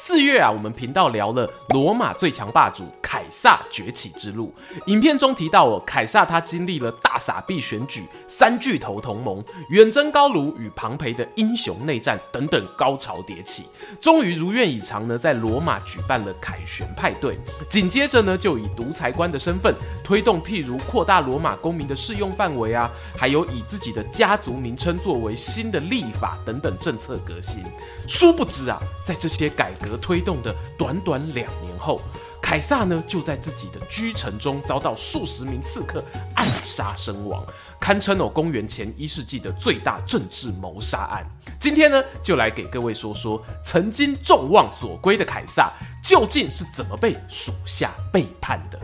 四月啊，我们频道聊了罗马最强霸主凯撒崛起之路。影片中提到哦，凯撒他经历了大傻币选举、三巨头同盟、远征高卢与庞培的英雄内战等等高潮迭起，终于如愿以偿呢，在罗马举办了凯旋派对。紧接着呢，就以独裁官的身份推动譬如扩大罗马公民的适用范围啊，还有以自己的家族名称作为新的立法等等政策革新。殊不知啊，在这些改革。而推动的短短两年后，凯撒呢就在自己的居城中遭到数十名刺客暗杀身亡，堪称哦公元前一世纪的最大政治谋杀案。今天呢就来给各位说说，曾经众望所归的凯撒究竟是怎么被属下背叛的。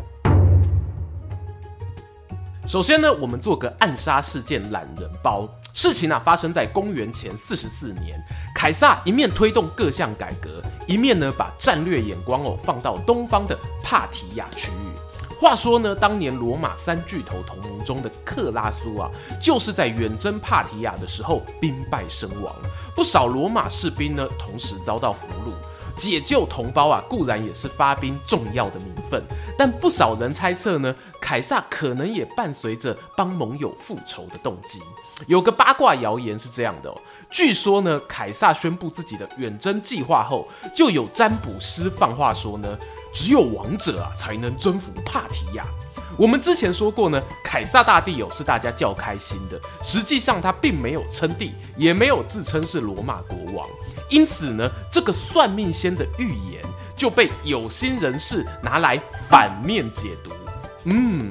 首先呢，我们做个暗杀事件懒人包。事情啊，发生在公元前四十四年，凯撒一面推动各项改革，一面呢把战略眼光哦放到东方的帕提亚区域。话说呢，当年罗马三巨头同盟中的克拉苏啊，就是在远征帕提亚的时候兵败身亡，不少罗马士兵呢同时遭到俘虏。解救同胞啊，固然也是发兵重要的名分，但不少人猜测呢，凯撒可能也伴随着帮盟友复仇的动机。有个八卦谣言是这样的哦，据说呢，凯撒宣布自己的远征计划后，就有占卜师放话说呢，只有王者啊才能征服帕提亚。我们之前说过呢，凯撒大帝哦是大家较开心的，实际上他并没有称帝，也没有自称是罗马国王，因此呢，这个算命仙的预言就被有心人士拿来反面解读。嗯，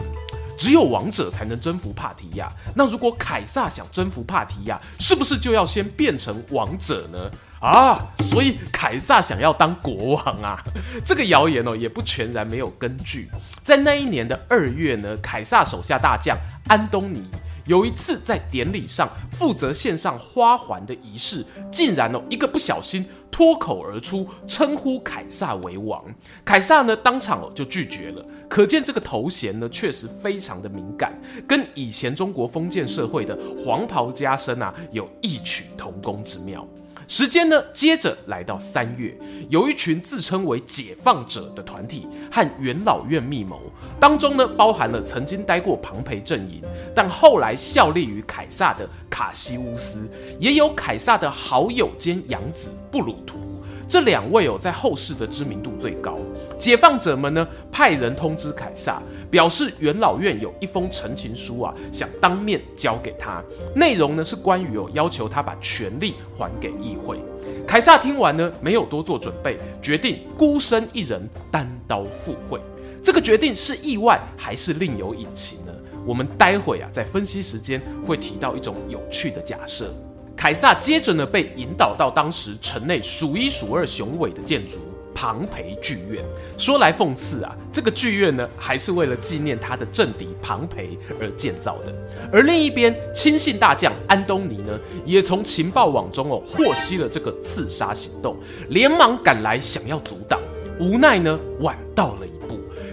只有王者才能征服帕提亚，那如果凯撒想征服帕提亚，是不是就要先变成王者呢？啊，所以凯撒想要当国王啊？这个谣言哦，也不全然没有根据。在那一年的二月呢，凯撒手下大将安东尼有一次在典礼上负责献上花环的仪式，竟然哦一个不小心脱口而出称呼凯撒为王。凯撒呢当场哦就拒绝了，可见这个头衔呢确实非常的敏感，跟以前中国封建社会的黄袍加身啊有异曲同工之妙。时间呢，接着来到三月，有一群自称为解放者的团体和元老院密谋，当中呢包含了曾经待过庞培阵营，但后来效力于凯撒的卡西乌斯，也有凯撒的好友兼养子布鲁图。这两位哦，在后世的知名度最高。解放者们呢，派人通知凯撒，表示元老院有一封陈情书啊，想当面交给他。内容呢是关于哦，要求他把权力还给议会。凯撒听完呢，没有多做准备，决定孤身一人单刀赴会。这个决定是意外还是另有隐情呢？我们待会啊，在分析时间会提到一种有趣的假设。凯撒接着呢，被引导到当时城内数一数二雄伟的建筑。庞培剧院，说来讽刺啊，这个剧院呢，还是为了纪念他的政敌庞培而建造的。而另一边，亲信大将安东尼呢，也从情报网中哦获悉了这个刺杀行动，连忙赶来想要阻挡，无奈呢晚到了。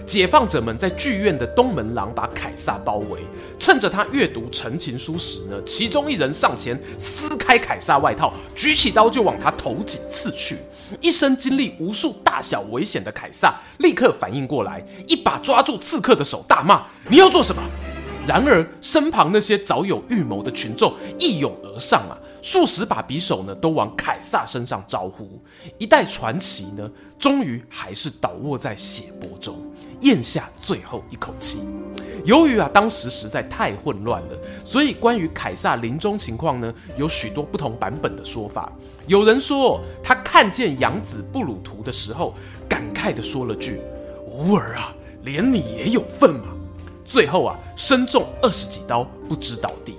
解放者们在剧院的东门廊把凯撒包围，趁着他阅读陈情书时呢，其中一人上前撕开凯撒外套，举起刀就往他头颈刺去。一生经历无数大小危险的凯撒立刻反应过来，一把抓住刺客的手，大骂：“你要做什么？”然而身旁那些早有预谋的群众一拥而上啊，数十把匕首呢都往凯撒身上招呼。一代传奇呢，终于还是倒卧在血泊中，咽下最后一口气。由于啊，当时实在太混乱了，所以关于凯撒临终情况呢，有许多不同版本的说法。有人说，他看见养子布鲁图的时候，感慨地说了句：“吾儿啊，连你也有份吗？”最后啊，身中二十几刀，不知倒地。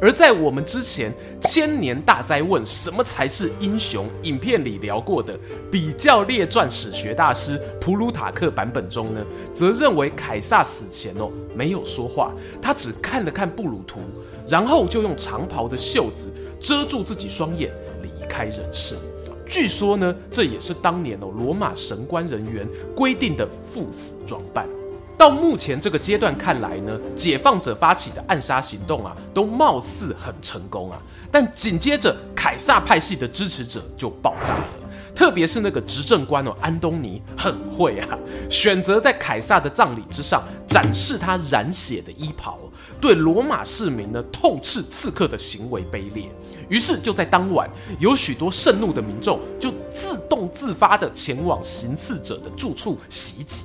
而在我们之前千年大灾问什么才是英雄影片里聊过的比较列传史学大师普鲁塔克版本中呢，则认为凯撒死前哦没有说话，他只看了看布鲁图，然后就用长袍的袖子遮住自己双眼离开人世。据说呢，这也是当年哦罗马神官人员规定的赴死装扮。到目前这个阶段看来呢，解放者发起的暗杀行动啊，都貌似很成功啊。但紧接着，凯撒派系的支持者就爆炸了，特别是那个执政官哦，安东尼很会啊，选择在凯撒的葬礼之上展示他染血的衣袍，对罗马市民呢痛斥刺客的行为卑劣。于是就在当晚，有许多盛怒的民众就自动自发地前往行刺者的住处袭击。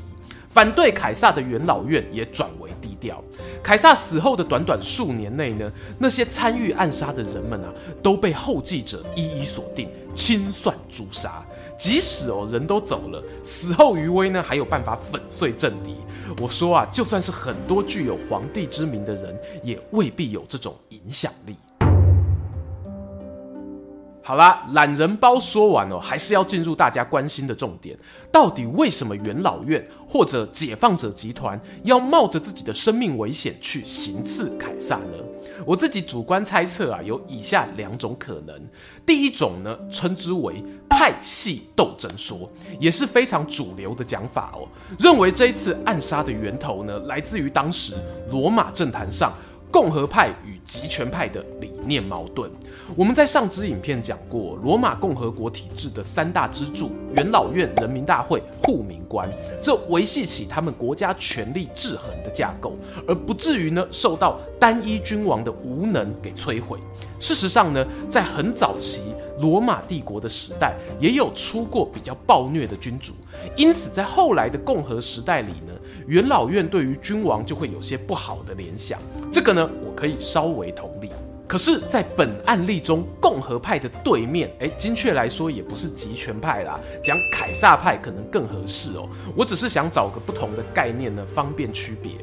反对凯撒的元老院也转为低调。凯撒死后的短短数年内呢，那些参与暗杀的人们啊，都被后继者一一锁定、清算诛杀。即使哦人都走了，死后余威呢，还有办法粉碎政敌。我说啊，就算是很多具有皇帝之名的人，也未必有这种影响力。好啦，懒人包说完哦，还是要进入大家关心的重点。到底为什么元老院或者解放者集团要冒着自己的生命危险去行刺凯撒呢？我自己主观猜测啊，有以下两种可能。第一种呢，称之为派系斗争说，也是非常主流的讲法哦。认为这一次暗杀的源头呢，来自于当时罗马政坛上。共和派与极权派的理念矛盾，我们在上支影片讲过，罗马共和国体制的三大支柱——元老院、人民大会、护民官，这维系起他们国家权力制衡的架构，而不至于呢受到单一君王的无能给摧毁。事实上呢，在很早期罗马帝国的时代，也有出过比较暴虐的君主，因此在后来的共和时代里呢。元老院对于君王就会有些不好的联想，这个呢，我可以稍微同理。可是，在本案例中，共和派的对面，诶，精确来说也不是集权派啦，讲凯撒派可能更合适哦。我只是想找个不同的概念呢，方便区别。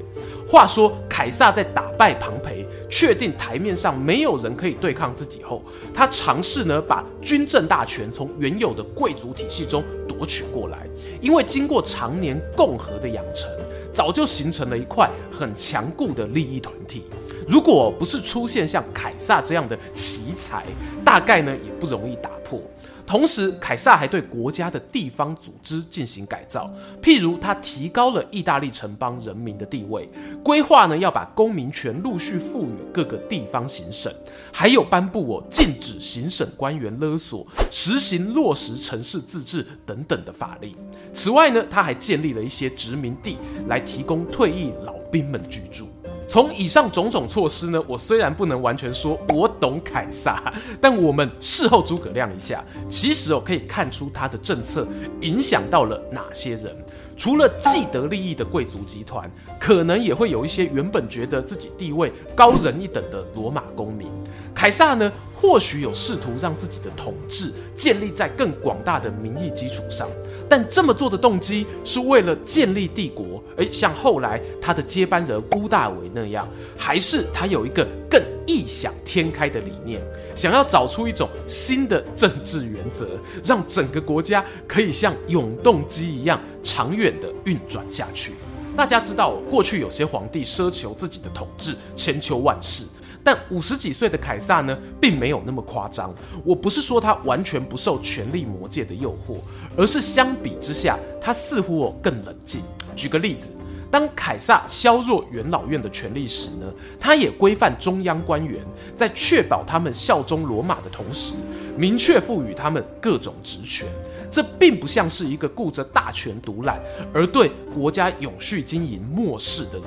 话说，凯撒在打败庞培，确定台面上没有人可以对抗自己后，他尝试呢把军政大权从原有的贵族体系中夺取过来，因为经过常年共和的养成，早就形成了一块很强固的利益团体。如果不是出现像凯撒这样的奇才，大概呢也不容易打破。同时，凯撒还对国家的地方组织进行改造，譬如他提高了意大利城邦人民的地位，规划呢要把公民权陆续赋予各个地方行省，还有颁布我禁止行省官员勒索、实行落实城市自治等等的法令。此外呢，他还建立了一些殖民地来提供退役老兵们居住。从以上种种措施呢，我虽然不能完全说我懂凯撒，但我们事后诸葛亮一下，其实哦可以看出他的政策影响到了哪些人。除了既得利益的贵族集团，可能也会有一些原本觉得自己地位高人一等的罗马公民。凯撒呢，或许有试图让自己的统治建立在更广大的民意基础上，但这么做的动机是为了建立帝国，诶，像后来他的接班人屋大维那样，还是他有一个更异想天开的理念？想要找出一种新的政治原则，让整个国家可以像永动机一样长远的运转下去。大家知道，过去有些皇帝奢求自己的统治千秋万世，但五十几岁的凯撒呢，并没有那么夸张。我不是说他完全不受权力魔戒的诱惑，而是相比之下，他似乎更冷静。举个例子。当凯撒削弱元老院的权力时呢，他也规范中央官员，在确保他们效忠罗马的同时，明确赋予他们各种职权。这并不像是一个顾着大权独揽而对国家永续经营漠视的人。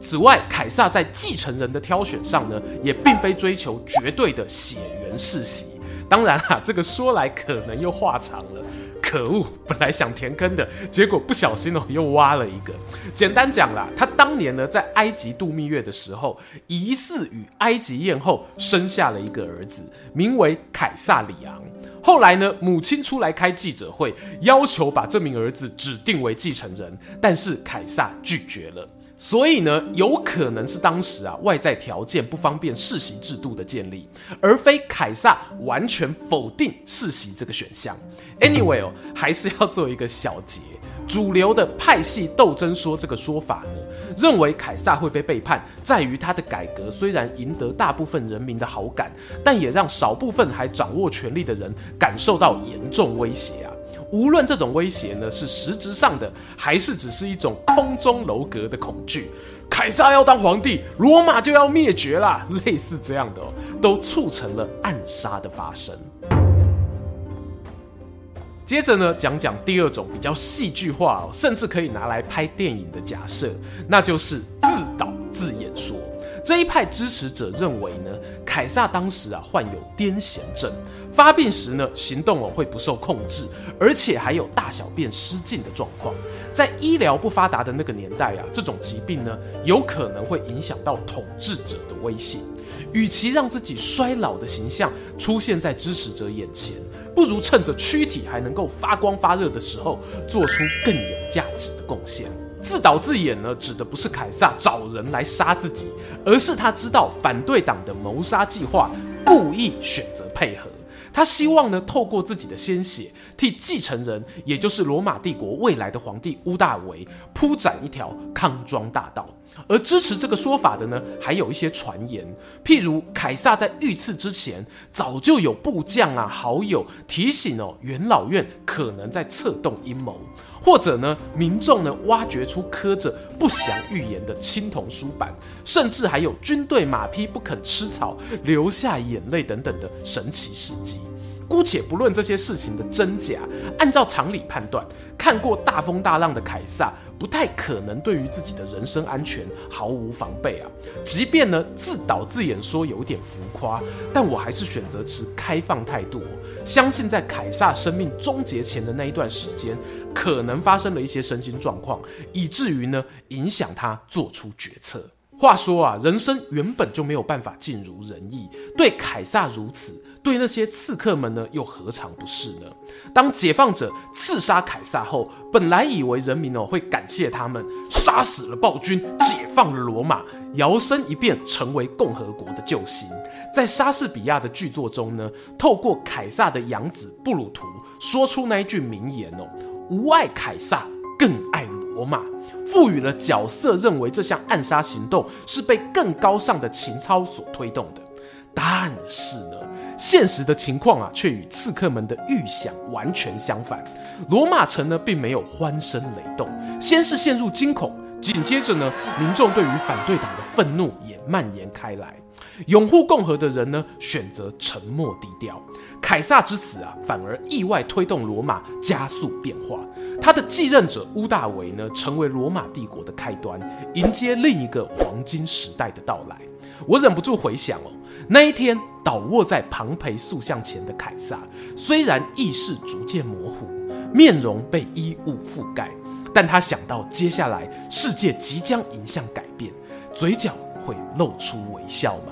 此外，凯撒在继承人的挑选上呢，也并非追求绝对的血缘世袭。当然啊，这个说来可能又话长了。可恶！本来想填坑的，结果不小心哦，又挖了一个。简单讲啦，他当年呢在埃及度蜜月的时候，疑似与埃及艳后生下了一个儿子，名为凯撒里昂。后来呢，母亲出来开记者会，要求把这名儿子指定为继承人，但是凯撒拒绝了。所以呢，有可能是当时啊外在条件不方便世袭制度的建立，而非凯撒完全否定世袭这个选项。Anyway 哦，还是要做一个小结。主流的派系斗争说这个说法呢，认为凯撒会被背叛，在于他的改革虽然赢得大部分人民的好感，但也让少部分还掌握权力的人感受到严重威胁啊。无论这种威胁呢是实质上的，还是只是一种空中楼阁的恐惧，凯撒要当皇帝，罗马就要灭绝啦，类似这样的，都促成了暗杀的发生。接着呢，讲讲第二种比较戏剧化，甚至可以拿来拍电影的假设，那就是自导自演说。这一派支持者认为呢，凯撒当时啊患有癫痫症，发病时呢行动哦会不受控制，而且还有大小便失禁的状况。在医疗不发达的那个年代啊，这种疾病呢有可能会影响到统治者的威信。与其让自己衰老的形象出现在支持者眼前，不如趁着躯体还能够发光发热的时候，做出更有价值的贡献。自导自演呢，指的不是凯撒找人来杀自己，而是他知道反对党的谋杀计划，故意选择配合。他希望呢，透过自己的鲜血，替继承人，也就是罗马帝国未来的皇帝屋大维铺展一条康庄大道。而支持这个说法的呢，还有一些传言，譬如凯撒在遇刺之前，早就有部将啊、好友提醒哦，元老院可能在策动阴谋，或者呢，民众呢挖掘出刻着不祥预言的青铜书板，甚至还有军队马匹不肯吃草，流下眼泪等等的神奇事迹。姑且不论这些事情的真假，按照常理判断，看过大风大浪的凯撒不太可能对于自己的人身安全毫无防备啊。即便呢自导自演说有点浮夸，但我还是选择持开放态度，相信在凯撒生命终结前的那一段时间，可能发生了一些身心状况，以至于呢影响他做出决策。话说啊，人生原本就没有办法尽如人意，对凯撒如此。对那些刺客们呢，又何尝不是呢？当解放者刺杀凯撒后，本来以为人民哦会感谢他们，杀死了暴君，解放了罗马，摇身一变成为共和国的救星。在莎士比亚的剧作中呢，透过凯撒的养子布鲁图说出那一句名言哦：“吾爱凯撒，更爱罗马。”赋予了角色认为这项暗杀行动是被更高尚的情操所推动的。但是呢？现实的情况啊，却与刺客们的预想完全相反。罗马城呢，并没有欢声雷动，先是陷入惊恐，紧接着呢，民众对于反对党的愤怒也蔓延开来。拥护共和的人呢，选择沉默低调。凯撒之死啊，反而意外推动罗马加速变化。他的继任者屋大维呢，成为罗马帝国的开端，迎接另一个黄金时代的到来。我忍不住回想哦。那一天，倒卧在庞培塑像前的凯撒，虽然意识逐渐模糊，面容被衣物覆盖，但他想到接下来世界即将迎向改变，嘴角会露出微笑吗？